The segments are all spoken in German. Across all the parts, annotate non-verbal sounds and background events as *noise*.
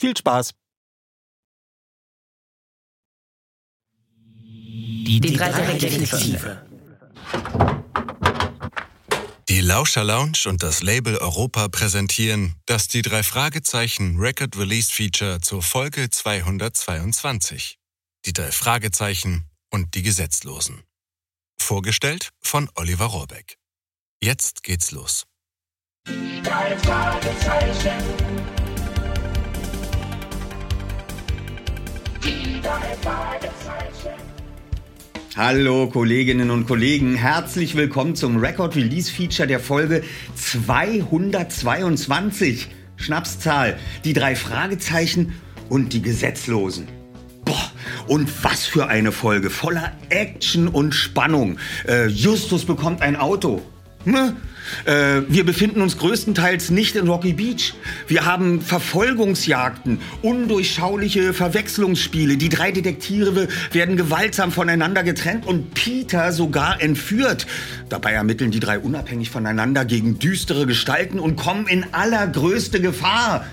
Viel Spaß! Die, die drei Detektive. Die Lauscher Lounge und das Label Europa präsentieren das die drei Fragezeichen Record Release Feature zur Folge 222. Die drei Fragezeichen und die Gesetzlosen. Vorgestellt von Oliver Rohrbeck. Jetzt geht's los. Die drei Fragezeichen. Hallo Kolleginnen und Kollegen, herzlich willkommen zum Record Release Feature der Folge 222. Schnapszahl, die drei Fragezeichen und die Gesetzlosen. Boah, und was für eine Folge, voller Action und Spannung. Äh, Justus bekommt ein Auto. Hm? Äh, wir befinden uns größtenteils nicht in Rocky Beach. Wir haben Verfolgungsjagden, undurchschauliche Verwechslungsspiele. Die drei Detektive werden gewaltsam voneinander getrennt und Peter sogar entführt. Dabei ermitteln die drei unabhängig voneinander gegen düstere Gestalten und kommen in allergrößte Gefahr.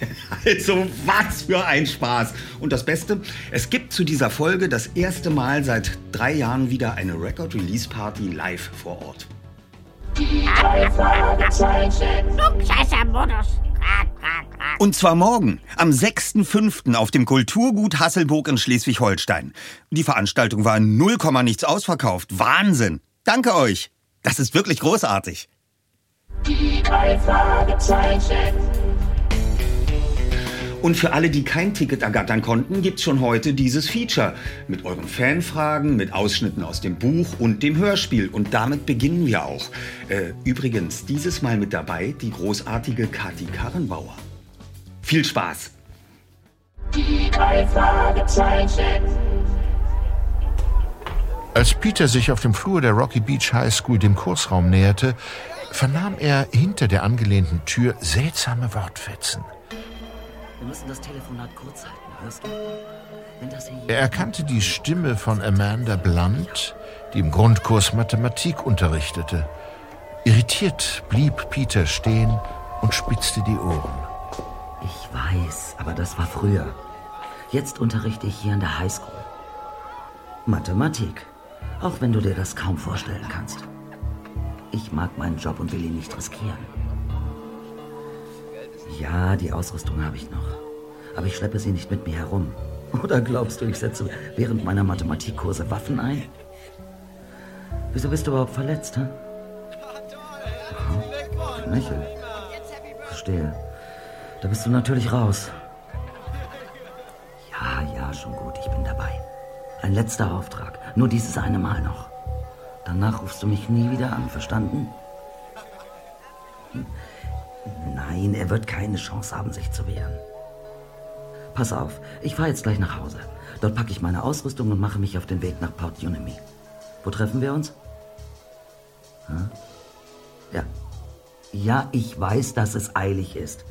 *laughs* Also was für ein Spaß. Und das Beste, es gibt zu dieser Folge das erste Mal seit drei Jahren wieder eine Record-Release-Party live vor Ort. Klugscheißer-Modus. Und zwar morgen, am 6.5. auf dem Kulturgut Hasselburg in Schleswig-Holstein. Die Veranstaltung war in 0, nichts ausverkauft. Wahnsinn. Danke euch. Das ist wirklich großartig. Die drei Fragezeichen. Und für alle, die kein Ticket ergattern konnten, gibt's schon heute dieses Feature. Mit euren Fanfragen, mit Ausschnitten aus dem Buch und dem Hörspiel. Und damit beginnen wir auch. Äh, übrigens, dieses Mal mit dabei die großartige Kathi Karrenbauer. Viel Spaß! Die drei Fragezeichen. Als Peter sich auf dem Flur der Rocky Beach High School dem Kursraum näherte, vernahm er hinter der angelehnten Tür seltsame Wortfetzen. Wir müssen das Telefonat kurz halten, hörst du? Er erkannte die Stimme von Amanda Blunt, die im Grundkurs Mathematik unterrichtete. Irritiert blieb Peter stehen und spitzte die Ohren. Ich weiß, aber das war früher. Jetzt unterrichte ich hier in der Highschool. Mathematik. Auch wenn du dir das kaum vorstellen kannst. Ich mag meinen Job und will ihn nicht riskieren. Ja, die Ausrüstung habe ich noch. Aber ich schleppe sie nicht mit mir herum. *laughs* Oder glaubst du, ich setze während meiner Mathematikkurse Waffen ein? Wieso bist du überhaupt verletzt, hä? Aha. Knöchel. Verstehe. Da bist du natürlich raus. Ja, ja, schon gut, ich bin dabei. Ein letzter Auftrag. Nur dieses eine Mal noch. Danach rufst du mich nie wieder an, verstanden? Nein, er wird keine Chance haben, sich zu wehren. Pass auf, ich fahre jetzt gleich nach Hause. Dort packe ich meine Ausrüstung und mache mich auf den Weg nach Port Unemy. Wo treffen wir uns? Hm? Ja. Ja, ich weiß, dass es eilig ist.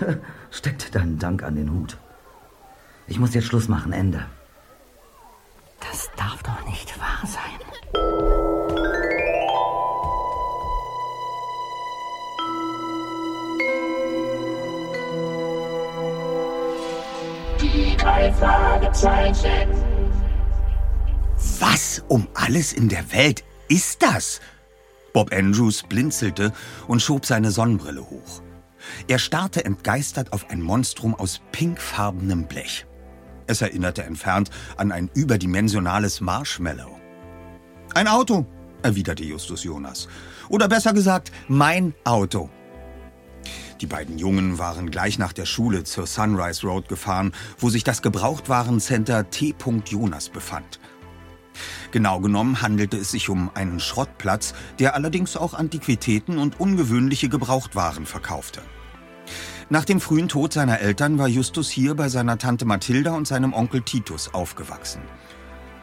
*laughs* Steck dir deinen Dank an den Hut. Ich muss jetzt Schluss machen, Ende. Das darf doch nicht wahr sein. Drei Fragezeichen. Was um alles in der Welt ist das? Bob Andrews blinzelte und schob seine Sonnenbrille hoch. Er starrte entgeistert auf ein Monstrum aus pinkfarbenem Blech. Es erinnerte entfernt an ein überdimensionales Marshmallow. Ein Auto, erwiderte Justus Jonas. Oder besser gesagt, mein Auto. Die beiden Jungen waren gleich nach der Schule zur Sunrise Road gefahren, wo sich das Gebrauchtwarencenter T. Jonas befand. Genau genommen handelte es sich um einen Schrottplatz, der allerdings auch Antiquitäten und ungewöhnliche Gebrauchtwaren verkaufte. Nach dem frühen Tod seiner Eltern war Justus hier bei seiner Tante Mathilda und seinem Onkel Titus aufgewachsen.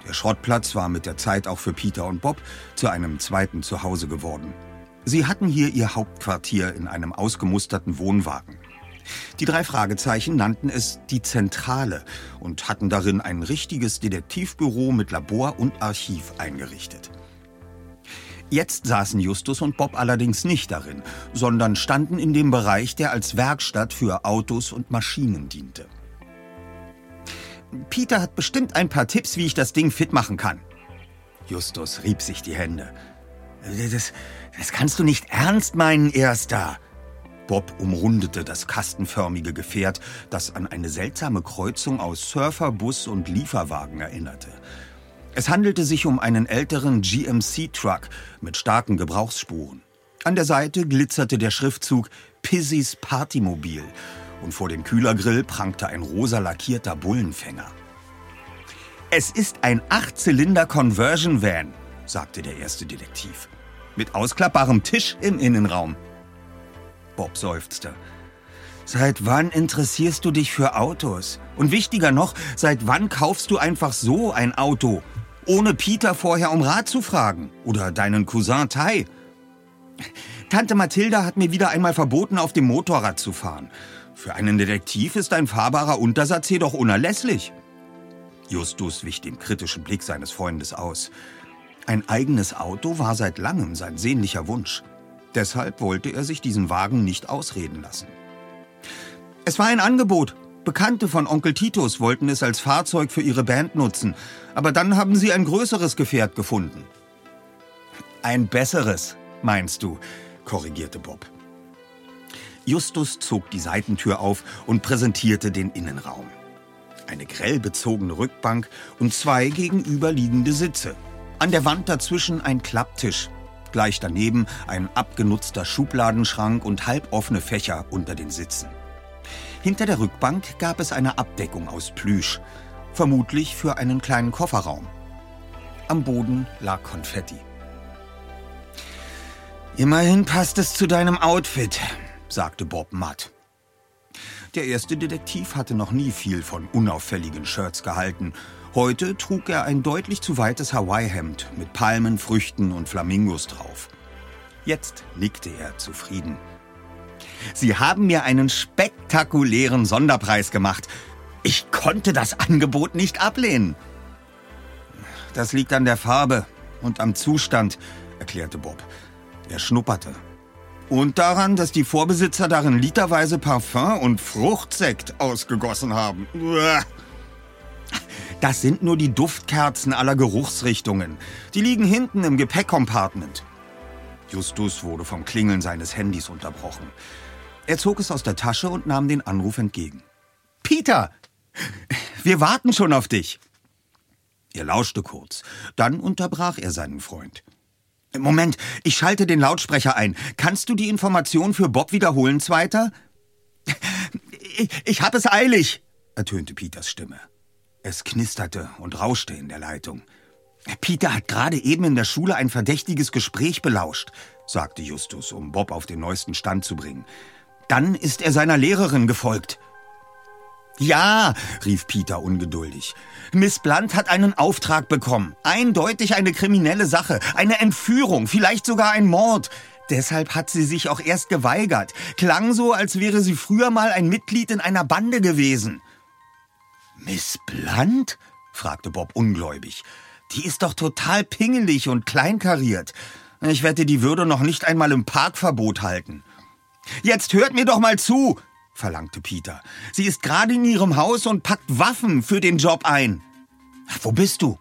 Der Schrottplatz war mit der Zeit auch für Peter und Bob zu einem zweiten Zuhause geworden. Sie hatten hier ihr Hauptquartier in einem ausgemusterten Wohnwagen. Die drei Fragezeichen nannten es die Zentrale und hatten darin ein richtiges Detektivbüro mit Labor und Archiv eingerichtet. Jetzt saßen Justus und Bob allerdings nicht darin, sondern standen in dem Bereich, der als Werkstatt für Autos und Maschinen diente. Peter hat bestimmt ein paar Tipps, wie ich das Ding fit machen kann. Justus rieb sich die Hände. Das, das kannst du nicht ernst meinen, Erster. Bob umrundete das kastenförmige Gefährt, das an eine seltsame Kreuzung aus Surfer, Bus und Lieferwagen erinnerte. Es handelte sich um einen älteren GMC-Truck mit starken Gebrauchsspuren. An der Seite glitzerte der Schriftzug Pizzys Partymobil und vor dem Kühlergrill prangte ein rosa lackierter Bullenfänger. Es ist ein Achtzylinder-Conversion-Van, sagte der erste Detektiv. Mit ausklappbarem Tisch im Innenraum. Bob seufzte. Seit wann interessierst du dich für Autos? Und wichtiger noch, seit wann kaufst du einfach so ein Auto? Ohne Peter vorher um Rat zu fragen. Oder deinen Cousin Tai. Tante Mathilda hat mir wieder einmal verboten, auf dem Motorrad zu fahren. Für einen Detektiv ist ein fahrbarer Untersatz jedoch unerlässlich. Justus wich dem kritischen Blick seines Freundes aus. Ein eigenes Auto war seit langem sein sehnlicher Wunsch. Deshalb wollte er sich diesen Wagen nicht ausreden lassen. Es war ein Angebot. Bekannte von Onkel Titus wollten es als Fahrzeug für ihre Band nutzen, aber dann haben sie ein größeres Gefährt gefunden. Ein besseres, meinst du, korrigierte Bob. Justus zog die Seitentür auf und präsentierte den Innenraum. Eine grell bezogene Rückbank und zwei gegenüberliegende Sitze. An der Wand dazwischen ein Klapptisch. Gleich daneben ein abgenutzter Schubladenschrank und halboffene Fächer unter den Sitzen. Hinter der Rückbank gab es eine Abdeckung aus Plüsch, vermutlich für einen kleinen Kofferraum. Am Boden lag Konfetti. Immerhin passt es zu deinem Outfit, sagte Bob matt. Der erste Detektiv hatte noch nie viel von unauffälligen Shirts gehalten. Heute trug er ein deutlich zu weites Hawaii-Hemd mit Palmen, Früchten und Flamingos drauf. Jetzt nickte er zufrieden. Sie haben mir einen spektakulären Sonderpreis gemacht. Ich konnte das Angebot nicht ablehnen. Das liegt an der Farbe und am Zustand, erklärte Bob. Er schnupperte. Und daran, dass die Vorbesitzer darin literweise Parfum und Fruchtsekt ausgegossen haben. Das sind nur die Duftkerzen aller Geruchsrichtungen. Die liegen hinten im Gepäckcompartment. Justus wurde vom Klingeln seines Handys unterbrochen. Er zog es aus der Tasche und nahm den Anruf entgegen. Peter, wir warten schon auf dich. Er lauschte kurz. Dann unterbrach er seinen Freund. Moment, ich schalte den Lautsprecher ein. Kannst du die Information für Bob wiederholen, Zweiter? Ich, ich hab es eilig, ertönte Peters Stimme. Es knisterte und rauschte in der Leitung. Peter hat gerade eben in der Schule ein verdächtiges Gespräch belauscht, sagte Justus, um Bob auf den neuesten Stand zu bringen. Dann ist er seiner Lehrerin gefolgt. Ja, rief Peter ungeduldig. Miss Blunt hat einen Auftrag bekommen. Eindeutig eine kriminelle Sache, eine Entführung, vielleicht sogar ein Mord. Deshalb hat sie sich auch erst geweigert. Klang so, als wäre sie früher mal ein Mitglied in einer Bande gewesen. Miss Blunt? fragte Bob ungläubig. Die ist doch total pingelig und kleinkariert. Ich wette, die würde noch nicht einmal im Parkverbot halten. Jetzt hört mir doch mal zu, verlangte Peter. Sie ist gerade in ihrem Haus und packt Waffen für den Job ein. Wo bist du?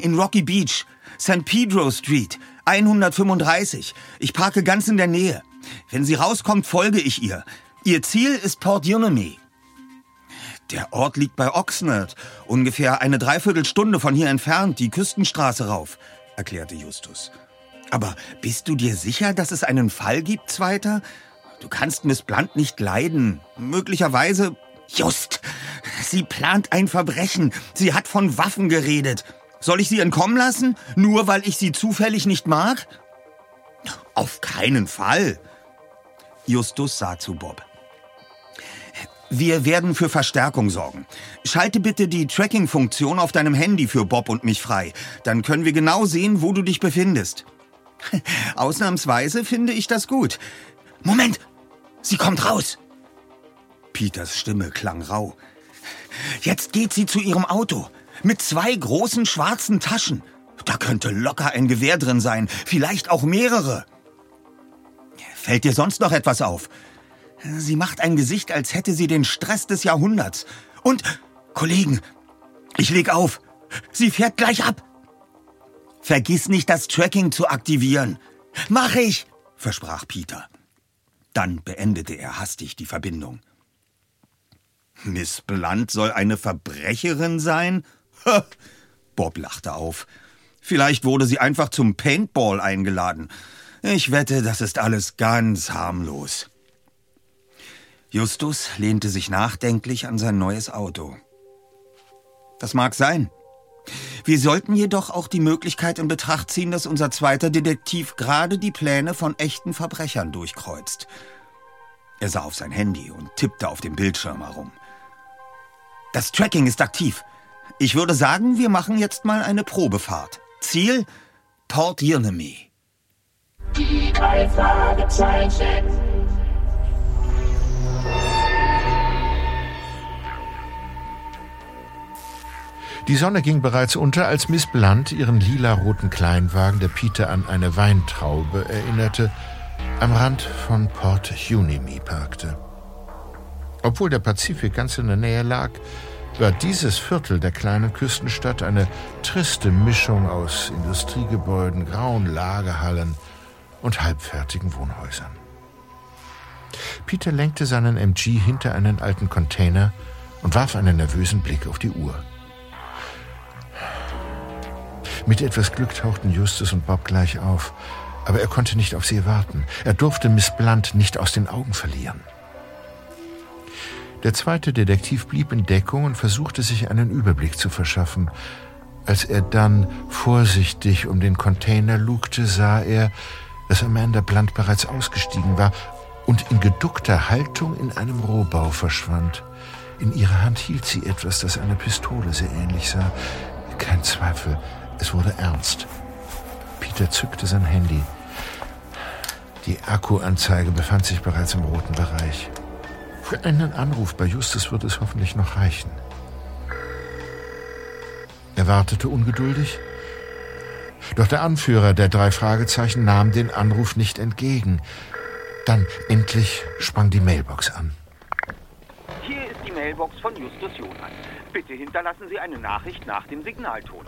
In Rocky Beach, St. Pedro Street, 135. Ich parke ganz in der Nähe. Wenn sie rauskommt, folge ich ihr. Ihr Ziel ist Port Unemy. Der Ort liegt bei Oxnard, ungefähr eine Dreiviertelstunde von hier entfernt, die Küstenstraße rauf, erklärte Justus. Aber bist du dir sicher, dass es einen Fall gibt, Zweiter? Du kannst Miss Blunt nicht leiden. Möglicherweise. Just! Sie plant ein Verbrechen. Sie hat von Waffen geredet. Soll ich sie entkommen lassen? Nur weil ich sie zufällig nicht mag? Auf keinen Fall. Justus sah zu Bob. Wir werden für Verstärkung sorgen. Schalte bitte die Tracking-Funktion auf deinem Handy für Bob und mich frei. Dann können wir genau sehen, wo du dich befindest. *laughs* Ausnahmsweise finde ich das gut. Moment! Sie kommt raus! Peters Stimme klang rau. Jetzt geht sie zu ihrem Auto. Mit zwei großen schwarzen Taschen. Da könnte locker ein Gewehr drin sein. Vielleicht auch mehrere. Fällt dir sonst noch etwas auf? Sie macht ein Gesicht, als hätte sie den Stress des Jahrhunderts. Und, Kollegen, ich leg auf. Sie fährt gleich ab. Vergiss nicht, das Tracking zu aktivieren. Mach ich, versprach Peter. Dann beendete er hastig die Verbindung. Miss Blunt soll eine Verbrecherin sein? Bob lachte auf. Vielleicht wurde sie einfach zum Paintball eingeladen. Ich wette, das ist alles ganz harmlos. Justus lehnte sich nachdenklich an sein neues Auto. Das mag sein. Wir sollten jedoch auch die Möglichkeit in Betracht ziehen, dass unser zweiter Detektiv gerade die Pläne von echten Verbrechern durchkreuzt. Er sah auf sein Handy und tippte auf dem Bildschirm herum. Das Tracking ist aktiv. Ich würde sagen, wir machen jetzt mal eine Probefahrt. Ziel Port Unemy. Die drei Fragezeichen. Die Sonne ging bereits unter, als Miss Blunt ihren lilaroten Kleinwagen, der Peter an eine Weintraube erinnerte, am Rand von Port Unimi parkte. Obwohl der Pazifik ganz in der Nähe lag, war dieses Viertel der kleinen Küstenstadt eine triste Mischung aus Industriegebäuden, grauen Lagerhallen und halbfertigen Wohnhäusern. Peter lenkte seinen MG hinter einen alten Container und warf einen nervösen Blick auf die Uhr. Mit etwas Glück tauchten Justus und Bob gleich auf, aber er konnte nicht auf sie warten. Er durfte Miss Blunt nicht aus den Augen verlieren. Der zweite Detektiv blieb in Deckung und versuchte sich einen Überblick zu verschaffen. Als er dann vorsichtig um den Container lugte, sah er, dass Amanda Blunt bereits ausgestiegen war und in geduckter Haltung in einem Rohbau verschwand. In ihrer Hand hielt sie etwas, das einer Pistole sehr ähnlich sah. Kein Zweifel, es wurde ernst. Peter zückte sein Handy. Die Akkuanzeige befand sich bereits im roten Bereich. Für einen Anruf bei Justus wird es hoffentlich noch reichen. Er wartete ungeduldig. Doch der Anführer der drei Fragezeichen nahm den Anruf nicht entgegen. Dann endlich sprang die Mailbox an. Hier ist die Mailbox von Justus Jonas. Bitte hinterlassen Sie eine Nachricht nach dem Signalton.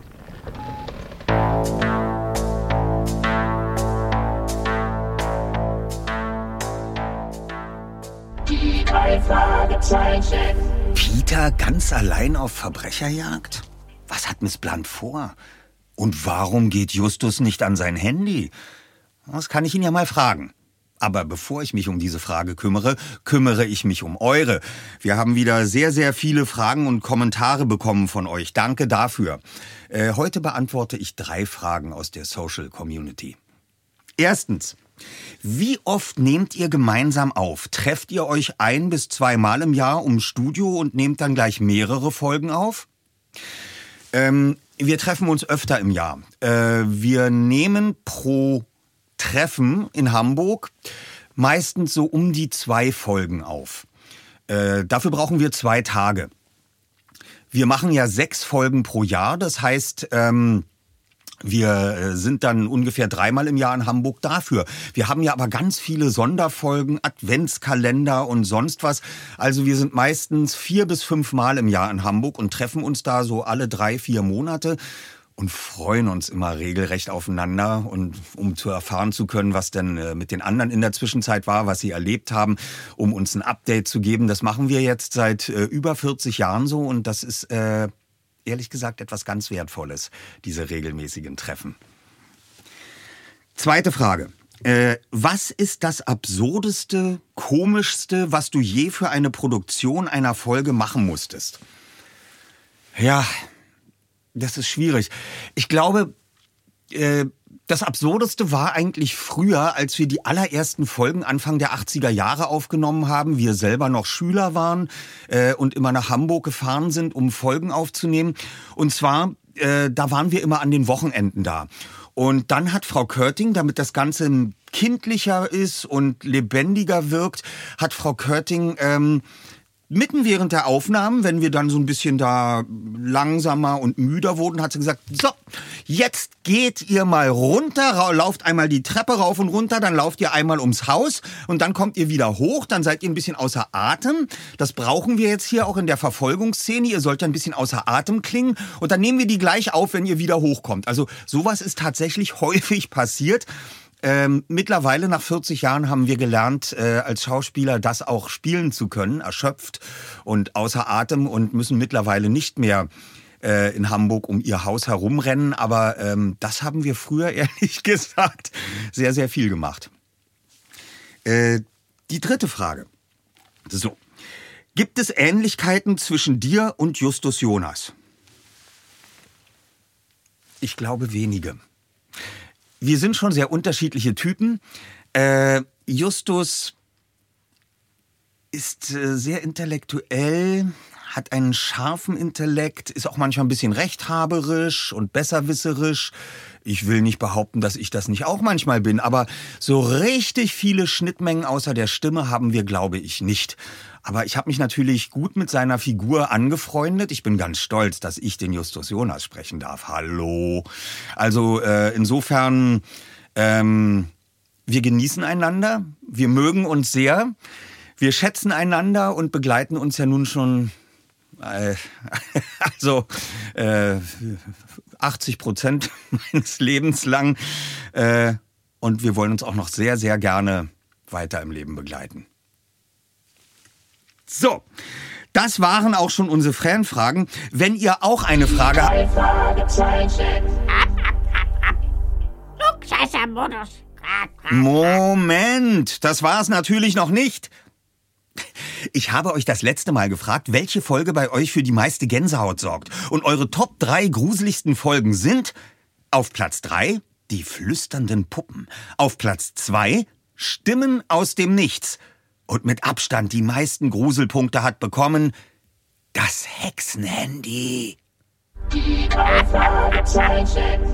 Drei Fragezeichen. Peter ganz allein auf Verbrecherjagd? Was hat Miss Blunt vor? Und warum geht Justus nicht an sein Handy? Das kann ich ihn ja mal fragen. Aber bevor ich mich um diese Frage kümmere, kümmere ich mich um eure. Wir haben wieder sehr, sehr viele Fragen und Kommentare bekommen von euch. Danke dafür. Äh, heute beantworte ich drei Fragen aus der Social Community. Erstens. Wie oft nehmt ihr gemeinsam auf? Trefft ihr euch ein bis zweimal im Jahr ums Studio und nehmt dann gleich mehrere Folgen auf? Ähm, wir treffen uns öfter im Jahr. Äh, wir nehmen pro Treffen in Hamburg meistens so um die zwei Folgen auf. Äh, dafür brauchen wir zwei Tage. Wir machen ja sechs Folgen pro Jahr, das heißt, ähm, wir äh, sind dann ungefähr dreimal im Jahr in Hamburg dafür. Wir haben ja aber ganz viele Sonderfolgen, Adventskalender und sonst was. Also wir sind meistens vier bis fünf Mal im Jahr in Hamburg und treffen uns da so alle drei, vier Monate und freuen uns immer regelrecht aufeinander und um zu erfahren zu können, was denn äh, mit den anderen in der Zwischenzeit war, was sie erlebt haben, um uns ein Update zu geben. Das machen wir jetzt seit äh, über 40 Jahren so und das ist äh, ehrlich gesagt etwas ganz Wertvolles, diese regelmäßigen Treffen. Zweite Frage. Äh, was ist das absurdeste, komischste, was du je für eine Produktion einer Folge machen musstest? Ja, das ist schwierig. Ich glaube, äh, das Absurdeste war eigentlich früher, als wir die allerersten Folgen Anfang der 80er Jahre aufgenommen haben, wir selber noch Schüler waren äh, und immer nach Hamburg gefahren sind, um Folgen aufzunehmen. Und zwar, äh, da waren wir immer an den Wochenenden da. Und dann hat Frau Körting, damit das Ganze kindlicher ist und lebendiger wirkt, hat Frau Körting ähm, mitten während der Aufnahmen, wenn wir dann so ein bisschen da langsamer und müder wurden, hat sie gesagt, so, jetzt geht ihr mal runter, lauft einmal die Treppe rauf und runter, dann lauft ihr einmal ums Haus und dann kommt ihr wieder hoch, dann seid ihr ein bisschen außer Atem. Das brauchen wir jetzt hier auch in der Verfolgungsszene. Ihr sollt ein bisschen außer Atem klingen und dann nehmen wir die gleich auf, wenn ihr wieder hochkommt. Also sowas ist tatsächlich *laughs* häufig passiert. Ähm, mittlerweile nach 40 Jahren haben wir gelernt, äh, als Schauspieler das auch spielen zu können, erschöpft und außer Atem und müssen mittlerweile nicht mehr äh, in Hamburg um ihr Haus herumrennen. Aber ähm, das haben wir früher *laughs* ehrlich gesagt sehr, sehr viel gemacht. Äh, die dritte Frage. So. Gibt es Ähnlichkeiten zwischen dir und Justus Jonas? Ich glaube wenige wir sind schon sehr unterschiedliche Typen. Äh, Justus ist äh, sehr intellektuell, hat einen scharfen Intellekt, ist auch manchmal ein bisschen rechthaberisch und besserwisserisch. Ich will nicht behaupten, dass ich das nicht auch manchmal bin, aber so richtig viele Schnittmengen außer der Stimme haben wir, glaube ich, nicht. Aber ich habe mich natürlich gut mit seiner Figur angefreundet. Ich bin ganz stolz, dass ich den Justus Jonas sprechen darf. Hallo. Also äh, insofern, ähm, wir genießen einander, wir mögen uns sehr, wir schätzen einander und begleiten uns ja nun schon *laughs* also äh, 80 Prozent meines Lebens lang. Äh, und wir wollen uns auch noch sehr, sehr gerne weiter im Leben begleiten. So, das waren auch schon unsere Fanfragen. Wenn ihr auch eine Frage habt. Moment, das war es natürlich noch nicht. Ich habe euch das letzte Mal gefragt, welche Folge bei euch für die meiste Gänsehaut sorgt. Und eure Top 3 gruseligsten Folgen sind auf Platz 3 die flüsternden Puppen, auf Platz 2 Stimmen aus dem Nichts und mit Abstand die meisten Gruselpunkte hat bekommen das Hexenhandy. Die Fragezeichen.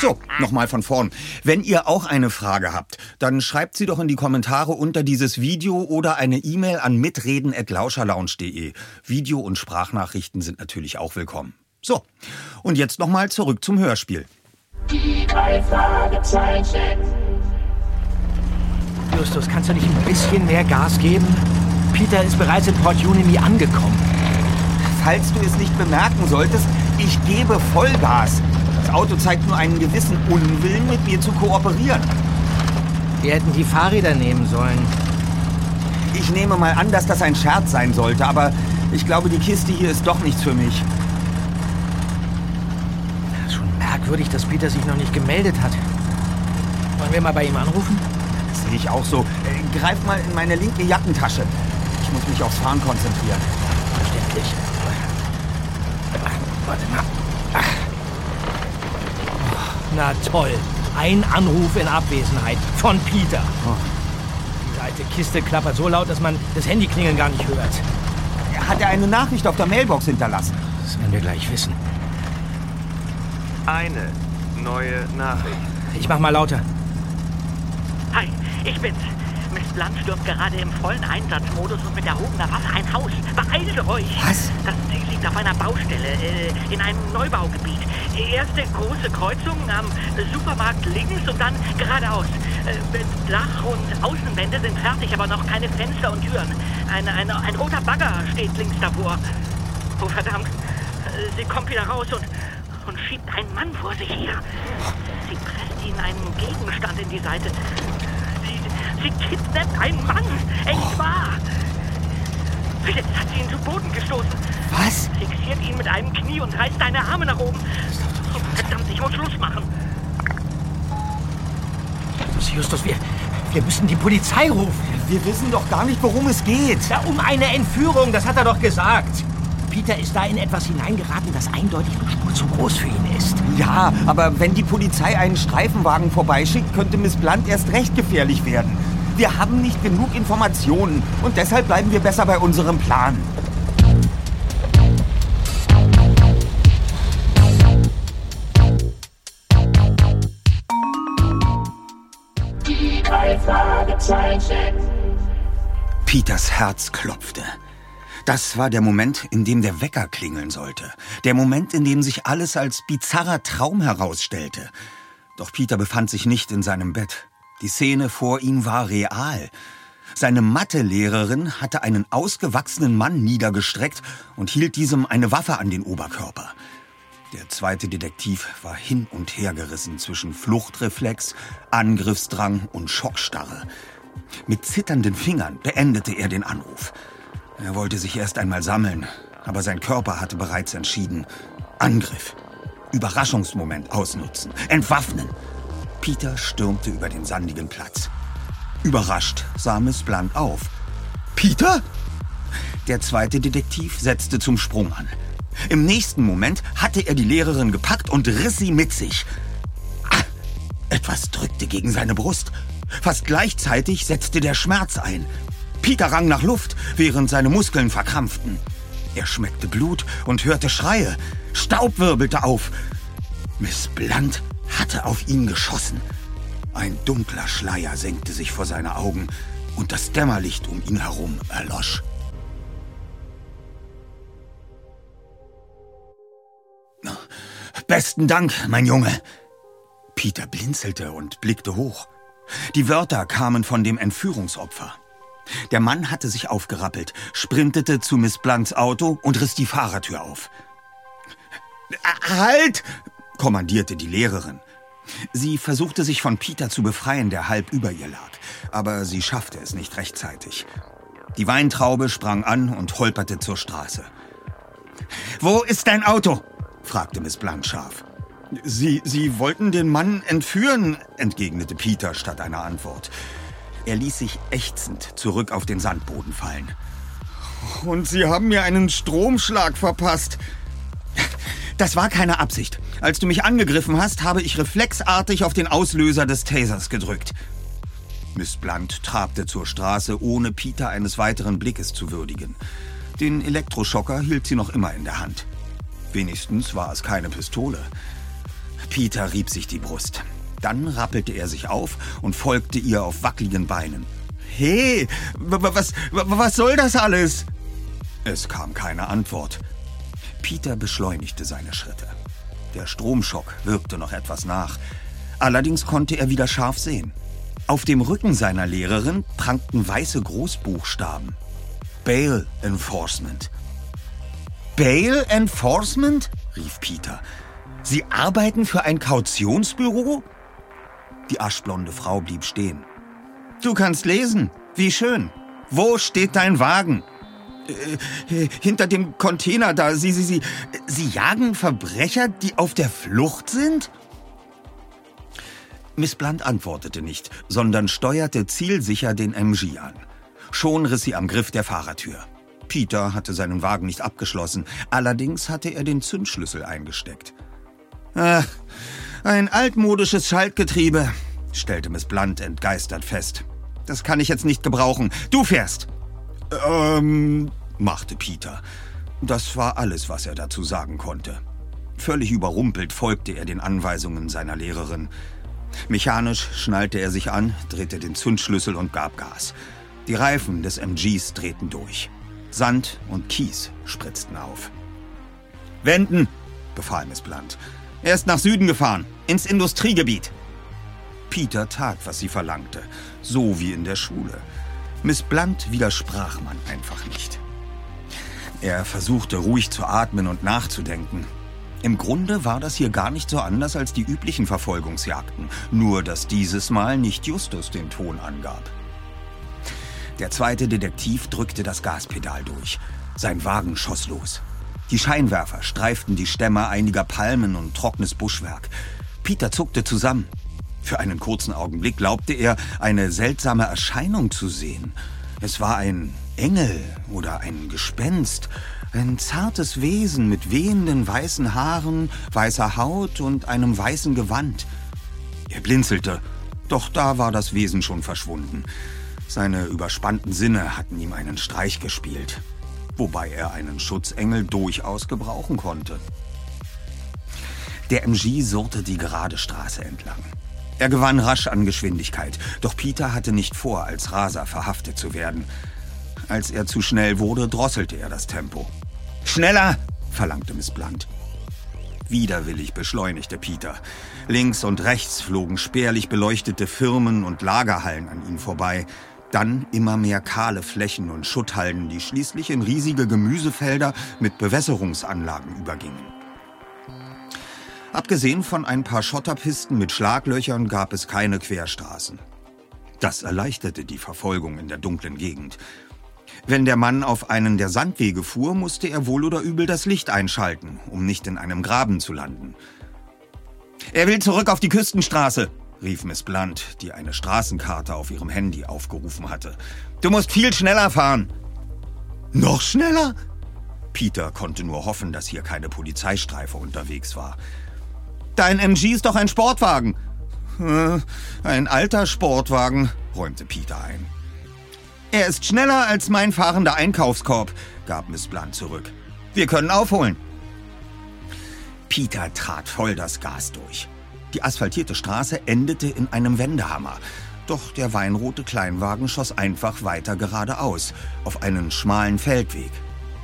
So, nochmal von vorn. Wenn ihr auch eine Frage habt, dann schreibt sie doch in die Kommentare unter dieses Video oder eine E-Mail an mitreden.lauscherlounge.de. Video- und Sprachnachrichten sind natürlich auch willkommen. So, und jetzt nochmal zurück zum Hörspiel. Die drei Fragezeichen. Justus, kannst du nicht ein bisschen mehr Gas geben? Peter ist bereits in Port Unimi angekommen. Falls du es nicht bemerken solltest, ich gebe Vollgas. Das Auto zeigt nur einen gewissen Unwillen, mit mir zu kooperieren. Wir hätten die Fahrräder nehmen sollen. Ich nehme mal an, dass das ein Scherz sein sollte, aber ich glaube, die Kiste hier ist doch nichts für mich. Schon merkwürdig, dass Peter sich noch nicht gemeldet hat. Sollen wir mal bei ihm anrufen? Das sehe ich auch so. Äh, greif mal in meine linke Jackentasche. Ich muss mich aufs Fahren konzentrieren. Verständlich. Warte mal. Ach. Na toll. Ein Anruf in Abwesenheit von Peter. Die alte Kiste klappert so laut, dass man das Handyklingeln gar nicht hört. Hat er eine Nachricht auf der Mailbox hinterlassen? Das werden wir gleich wissen. Eine neue Nachricht. Ich mach mal lauter. Hi, ich bin's. Miss Blunt stürmt gerade im vollen Einsatzmodus und mit erhobener Waffe ein Haus. Beeilt euch! Was? Das Ziel liegt auf einer Baustelle, äh, in einem Neubaugebiet. Erste große Kreuzung am Supermarkt links und dann geradeaus. Äh, Dach und Außenwände sind fertig, aber noch keine Fenster und Türen. Ein, ein, ein roter Bagger steht links davor. Oh verdammt, Äh, sie kommt wieder raus und, und schiebt einen Mann vor sich her. Sie presst ihn einen Gegenstand in die Seite. Sie, sie kidnappt einen Mann. Echt wahr. Jetzt hat sie ihn zu Boden gestoßen. Was? Fixiert ihn mit einem Knie und reißt seine Arme nach oben. Oh, verdammt, ich muss Schluss machen. Justus, wir, wir müssen die Polizei rufen. Wir wissen doch gar nicht, worum es geht. Ja, um eine Entführung, das hat er doch gesagt. Peter ist da in etwas hineingeraten, das eindeutig eine Spur zu groß für ihn ist. Ja, aber wenn die Polizei einen Streifenwagen vorbeischickt, könnte Miss Blunt erst recht gefährlich werden. Wir haben nicht genug Informationen und deshalb bleiben wir besser bei unserem Plan. Peters Herz klopfte. Das war der Moment, in dem der Wecker klingeln sollte. Der Moment, in dem sich alles als bizarrer Traum herausstellte. Doch Peter befand sich nicht in seinem Bett. Die Szene vor ihm war real. Seine Mathelehrerin hatte einen ausgewachsenen Mann niedergestreckt und hielt diesem eine Waffe an den Oberkörper. Der zweite Detektiv war hin und her gerissen zwischen Fluchtreflex, Angriffsdrang und Schockstarre. Mit zitternden Fingern beendete er den Anruf. Er wollte sich erst einmal sammeln, aber sein Körper hatte bereits entschieden. Angriff. Überraschungsmoment ausnutzen. Entwaffnen. Peter stürmte über den sandigen Platz. Überrascht sah Miss Blunt auf. Peter? Der zweite Detektiv setzte zum Sprung an. Im nächsten Moment hatte er die Lehrerin gepackt und riss sie mit sich. Ah, etwas drückte gegen seine Brust. Fast gleichzeitig setzte der Schmerz ein. Peter rang nach Luft, während seine Muskeln verkrampften. Er schmeckte Blut und hörte Schreie. Staub wirbelte auf. Miss Blunt hatte auf ihn geschossen. Ein dunkler Schleier senkte sich vor seine Augen und das Dämmerlicht um ihn herum erlosch. Besten Dank, mein Junge. Peter blinzelte und blickte hoch. Die Wörter kamen von dem Entführungsopfer. Der Mann hatte sich aufgerappelt, sprintete zu Miss Blunts Auto und riss die Fahrertür auf. Halt! Kommandierte die Lehrerin. Sie versuchte sich von Peter zu befreien, der halb über ihr lag, aber sie schaffte es nicht rechtzeitig. Die Weintraube sprang an und holperte zur Straße. Wo ist dein Auto? fragte Miss Blunt scharf. Sie, Sie wollten den Mann entführen, entgegnete Peter statt einer Antwort. Er ließ sich ächzend zurück auf den Sandboden fallen. Und Sie haben mir einen Stromschlag verpasst. Das war keine Absicht. Als du mich angegriffen hast, habe ich reflexartig auf den Auslöser des Tasers gedrückt. Miss Blunt trabte zur Straße, ohne Peter eines weiteren Blickes zu würdigen. Den Elektroschocker hielt sie noch immer in der Hand. Wenigstens war es keine Pistole. Peter rieb sich die Brust. Dann rappelte er sich auf und folgte ihr auf wackeligen Beinen. Hey, was, was soll das alles? Es kam keine Antwort. Peter beschleunigte seine Schritte. Der Stromschock wirkte noch etwas nach. Allerdings konnte er wieder scharf sehen. Auf dem Rücken seiner Lehrerin prangten weiße Großbuchstaben. Bail Enforcement. Bail Enforcement? rief Peter. Sie arbeiten für ein Kautionsbüro? Die aschblonde Frau blieb stehen. Du kannst lesen. Wie schön. Wo steht dein Wagen? Äh, hinter dem Container da. Sie, Sie, Sie, Sie jagen Verbrecher, die auf der Flucht sind? Miss Blunt antwortete nicht, sondern steuerte zielsicher den MG an. Schon riss sie am Griff der Fahrertür. Peter hatte seinen Wagen nicht abgeschlossen, allerdings hatte er den Zündschlüssel eingesteckt. Ach, ein altmodisches Schaltgetriebe, stellte Miss Blunt entgeistert fest. Das kann ich jetzt nicht gebrauchen. Du fährst. Ähm, machte Peter. Das war alles, was er dazu sagen konnte. Völlig überrumpelt folgte er den Anweisungen seiner Lehrerin. Mechanisch schnallte er sich an, drehte den Zündschlüssel und gab Gas. Die Reifen des MGs drehten durch. Sand und Kies spritzten auf. Wenden, befahl Miss Blunt. Er ist nach Süden gefahren, ins Industriegebiet. Peter tat, was sie verlangte, so wie in der Schule. Miss Blunt widersprach man einfach nicht. Er versuchte ruhig zu atmen und nachzudenken. Im Grunde war das hier gar nicht so anders als die üblichen Verfolgungsjagden, nur dass dieses Mal nicht Justus den Ton angab. Der zweite Detektiv drückte das Gaspedal durch. Sein Wagen schoss los. Die Scheinwerfer streiften die Stämme einiger Palmen und trockenes Buschwerk. Peter zuckte zusammen. Für einen kurzen Augenblick glaubte er, eine seltsame Erscheinung zu sehen. Es war ein Engel oder ein Gespenst, ein zartes Wesen mit wehenden weißen Haaren, weißer Haut und einem weißen Gewand. Er blinzelte, doch da war das Wesen schon verschwunden. Seine überspannten Sinne hatten ihm einen Streich gespielt, wobei er einen Schutzengel durchaus gebrauchen konnte. Der MG surrte die gerade Straße entlang. Er gewann rasch an Geschwindigkeit, doch Peter hatte nicht vor, als Raser verhaftet zu werden. Als er zu schnell wurde, drosselte er das Tempo. Schneller! verlangte Miss Blunt. Widerwillig beschleunigte Peter. Links und rechts flogen spärlich beleuchtete Firmen und Lagerhallen an ihm vorbei. Dann immer mehr kahle Flächen und Schutthalden, die schließlich in riesige Gemüsefelder mit Bewässerungsanlagen übergingen. Abgesehen von ein paar Schotterpisten mit Schlaglöchern gab es keine Querstraßen. Das erleichterte die Verfolgung in der dunklen Gegend. Wenn der Mann auf einen der Sandwege fuhr, musste er wohl oder übel das Licht einschalten, um nicht in einem Graben zu landen. Er will zurück auf die Küstenstraße, rief Miss Blunt, die eine Straßenkarte auf ihrem Handy aufgerufen hatte. Du musst viel schneller fahren. Noch schneller? Peter konnte nur hoffen, dass hier keine Polizeistreife unterwegs war. Dein MG ist doch ein Sportwagen. Äh, ein alter Sportwagen, räumte Peter ein. Er ist schneller als mein fahrender Einkaufskorb, gab Miss Blunt zurück. Wir können aufholen. Peter trat voll das Gas durch. Die asphaltierte Straße endete in einem Wendehammer. Doch der weinrote Kleinwagen schoss einfach weiter geradeaus, auf einen schmalen Feldweg.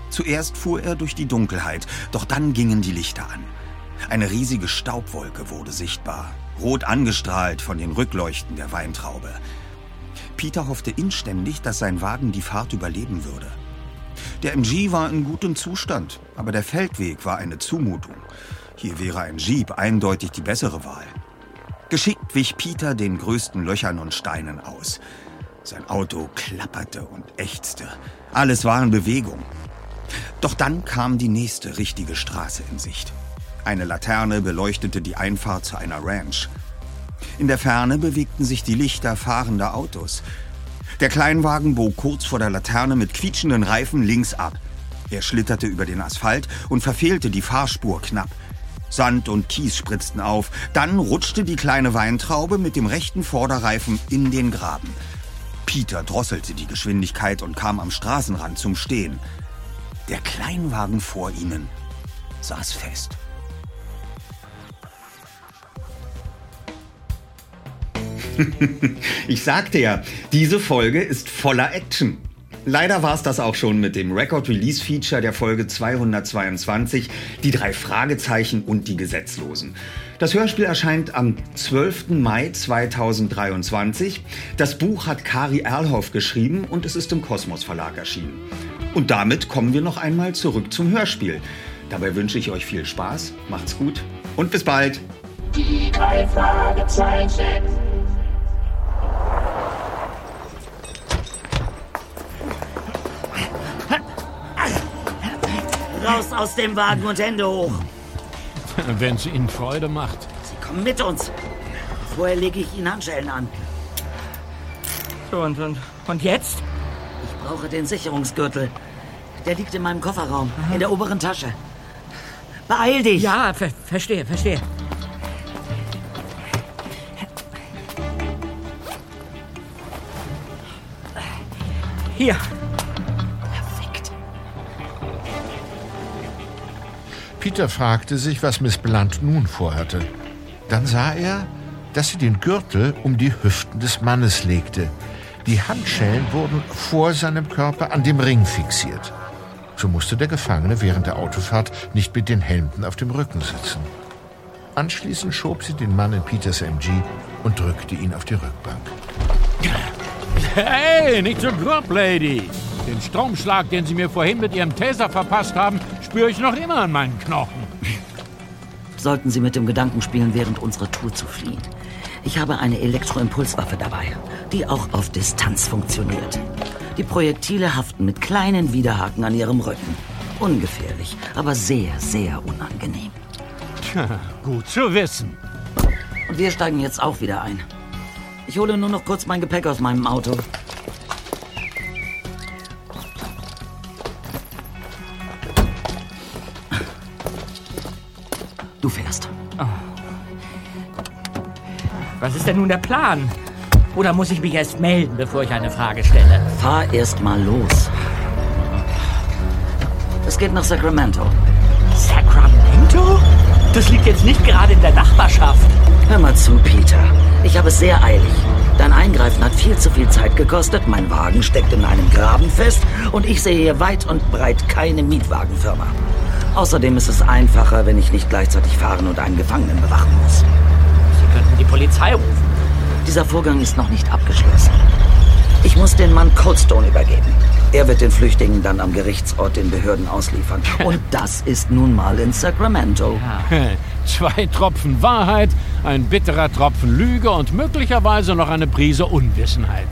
Zuerst fuhr er durch die Dunkelheit, doch dann gingen die Lichter an. Eine riesige Staubwolke wurde sichtbar, rot angestrahlt von den Rückleuchten der Weintraube. Peter hoffte inständig, dass sein Wagen die Fahrt überleben würde. Der MG war in gutem Zustand, aber der Feldweg war eine Zumutung. Hier wäre ein Jeep eindeutig die bessere Wahl. Geschickt wich Peter den größten Löchern und Steinen aus. Sein Auto klapperte und ächzte. Alles war in Bewegung. Doch dann kam die nächste richtige Straße in Sicht. Eine Laterne beleuchtete die Einfahrt zu einer Ranch. In der Ferne bewegten sich die Lichter fahrender Autos. Der Kleinwagen bog kurz vor der Laterne mit quietschenden Reifen links ab. Er schlitterte über den Asphalt und verfehlte die Fahrspur knapp. Sand und Kies spritzten auf. Dann rutschte die kleine Weintraube mit dem rechten Vorderreifen in den Graben. Peter drosselte die Geschwindigkeit und kam am Straßenrand zum Stehen. Der Kleinwagen vor ihnen saß fest. *laughs* ich sagte ja, diese Folge ist voller Action. Leider war es das auch schon mit dem Record Release Feature der Folge 222, die drei Fragezeichen und die Gesetzlosen. Das Hörspiel erscheint am 12. Mai 2023. Das Buch hat Kari Erlhoff geschrieben und es ist im Kosmos Verlag erschienen. Und damit kommen wir noch einmal zurück zum Hörspiel. Dabei wünsche ich euch viel Spaß, macht's gut und bis bald. Die drei Fragezeichen. Raus aus dem Wagen und Hände hoch. *laughs* Wenn es Ihnen Freude macht. Sie kommen mit uns. Vorher lege ich Ihnen Handschellen an. So, und, und, und jetzt? Ich brauche den Sicherungsgürtel. Der liegt in meinem Kofferraum, in der oberen Tasche. Beeil dich! Ja, ver verstehe, verstehe. Hier. Peter fragte sich, was Miss Blunt nun vorhatte. Dann sah er, dass sie den Gürtel um die Hüften des Mannes legte. Die Handschellen wurden vor seinem Körper an dem Ring fixiert. So musste der Gefangene während der Autofahrt nicht mit den Händen auf dem Rücken sitzen. Anschließend schob sie den Mann in Peters MG und drückte ihn auf die Rückbank. Hey, nicht so grob, Lady. Den Stromschlag, den Sie mir vorhin mit Ihrem Taser verpasst haben, spüre ich noch immer an meinen Knochen. Sollten Sie mit dem Gedanken spielen, während unserer Tour zu fliehen. Ich habe eine Elektroimpulswaffe dabei, die auch auf Distanz funktioniert. Die Projektile haften mit kleinen Widerhaken an Ihrem Rücken. Ungefährlich, aber sehr, sehr unangenehm. Tja, gut zu wissen. Und wir steigen jetzt auch wieder ein. Ich hole nur noch kurz mein Gepäck aus meinem Auto. Was ist denn nun der Plan? Oder muss ich mich erst melden, bevor ich eine Frage stelle? Fahr erst mal los. Es geht nach Sacramento. Sacramento? Das liegt jetzt nicht gerade in der Nachbarschaft. Hör mal zu, Peter. Ich habe es sehr eilig. Dein Eingreifen hat viel zu viel Zeit gekostet, mein Wagen steckt in einem Graben fest und ich sehe hier weit und breit keine Mietwagenfirma. Außerdem ist es einfacher, wenn ich nicht gleichzeitig fahren und einen Gefangenen bewachen muss. Könnten die Polizei rufen. Dieser Vorgang ist noch nicht abgeschlossen. Ich muss den Mann Coldstone übergeben. Er wird den Flüchtigen dann am Gerichtsort den Behörden ausliefern. *laughs* Und das ist nun mal in Sacramento. Zwei Tropfen Wahrheit, ein bitterer Tropfen Lüge und möglicherweise noch eine Prise Unwissenheit.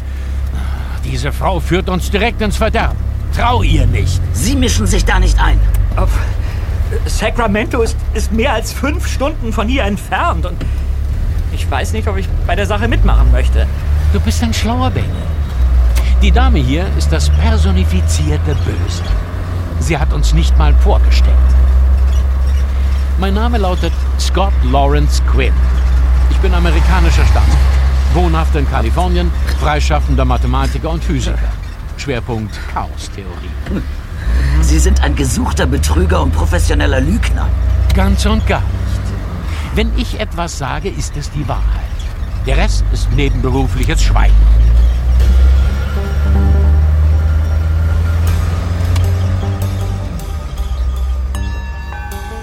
Diese Frau führt uns direkt ins Verderben. Trau ihr nicht. Sie mischen sich da nicht ein. Auf Sacramento ist, ist mehr als fünf Stunden von hier entfernt und ich weiß nicht, ob ich bei der Sache mitmachen möchte. Du bist ein schlauer Bengel. Die Dame hier ist das personifizierte Böse. Sie hat uns nicht mal vorgesteckt. Mein Name lautet Scott Lawrence Quinn. Ich bin amerikanischer Stamm. Wohnhaft in Kalifornien, freischaffender Mathematiker und Physiker. Schwerpunkt Chaostheorie. Sie sind ein gesuchter Betrüger und professioneller Lügner. Ganz und gar nicht. Wenn ich etwas sage, ist es die Wahrheit. Der Rest ist nebenberufliches Schweigen.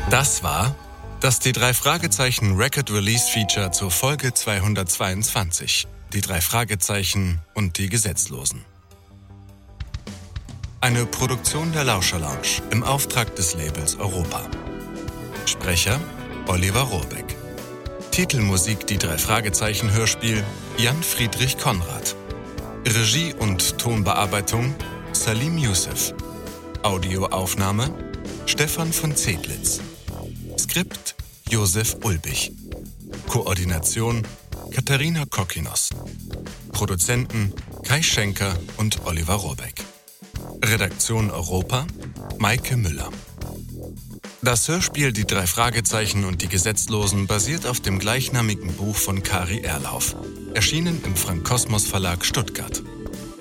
Das war das die drei Fragezeichen Record Release Feature zur Folge 222. Die drei Fragezeichen und die Gesetzlosen. Eine Produktion der Lauscher Lounge im Auftrag des Labels Europa. Sprecher Oliver Rohrbeck. Titelmusik Die drei Fragezeichen Hörspiel Jan Friedrich Konrad. Regie und Tonbearbeitung Salim Youssef. Audioaufnahme Stefan von Zedlitz. Skript Josef Ulbich. Koordination Katharina Kokinos. Produzenten Kai Schenker und Oliver Rohrbeck. Redaktion Europa Maike Müller. Das Hörspiel Die drei Fragezeichen und die Gesetzlosen basiert auf dem gleichnamigen Buch von Kari Erlauf, erschienen im Frank Kosmos Verlag Stuttgart.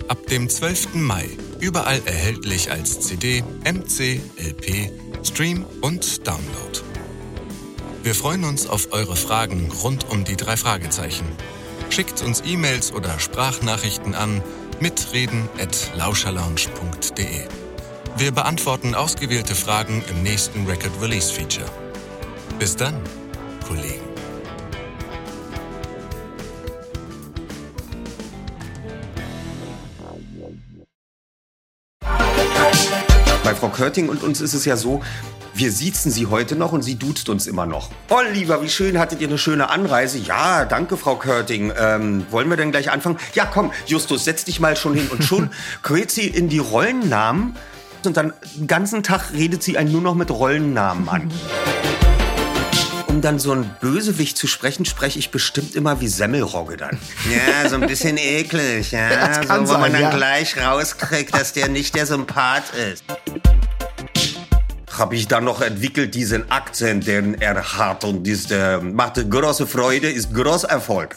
Ab dem 12. Mai überall erhältlich als CD, MC, LP, Stream und Download. Wir freuen uns auf eure Fragen rund um die drei Fragezeichen. Schickt uns E-Mails oder Sprachnachrichten an mitreden@lauscherlounge.de. Wir beantworten ausgewählte Fragen im nächsten Record Release Feature. Bis dann, Kollegen. Bei Frau Körting und uns ist es ja so, wir siezen sie heute noch und sie duzt uns immer noch. Oliver, wie schön, hattet ihr eine schöne Anreise? Ja, danke, Frau Körting. Ähm, wollen wir denn gleich anfangen? Ja, komm, Justus, setz dich mal schon hin. Und schon *laughs* quält sie in die Rollennamen und dann den ganzen Tag redet sie einen nur noch mit Rollennamen an. *laughs* Um dann so einen Bösewicht zu sprechen, spreche ich bestimmt immer wie Semmelrogge dann. *laughs* Ja, so ein bisschen eklig, ja. *laughs* So, wo man sein, dann ja. gleich rauskriegt, dass der nicht der Sympath ist. Habe ich dann noch entwickelt diesen Akzent, den er hat und das äh, macht große Freude, ist großer Erfolg.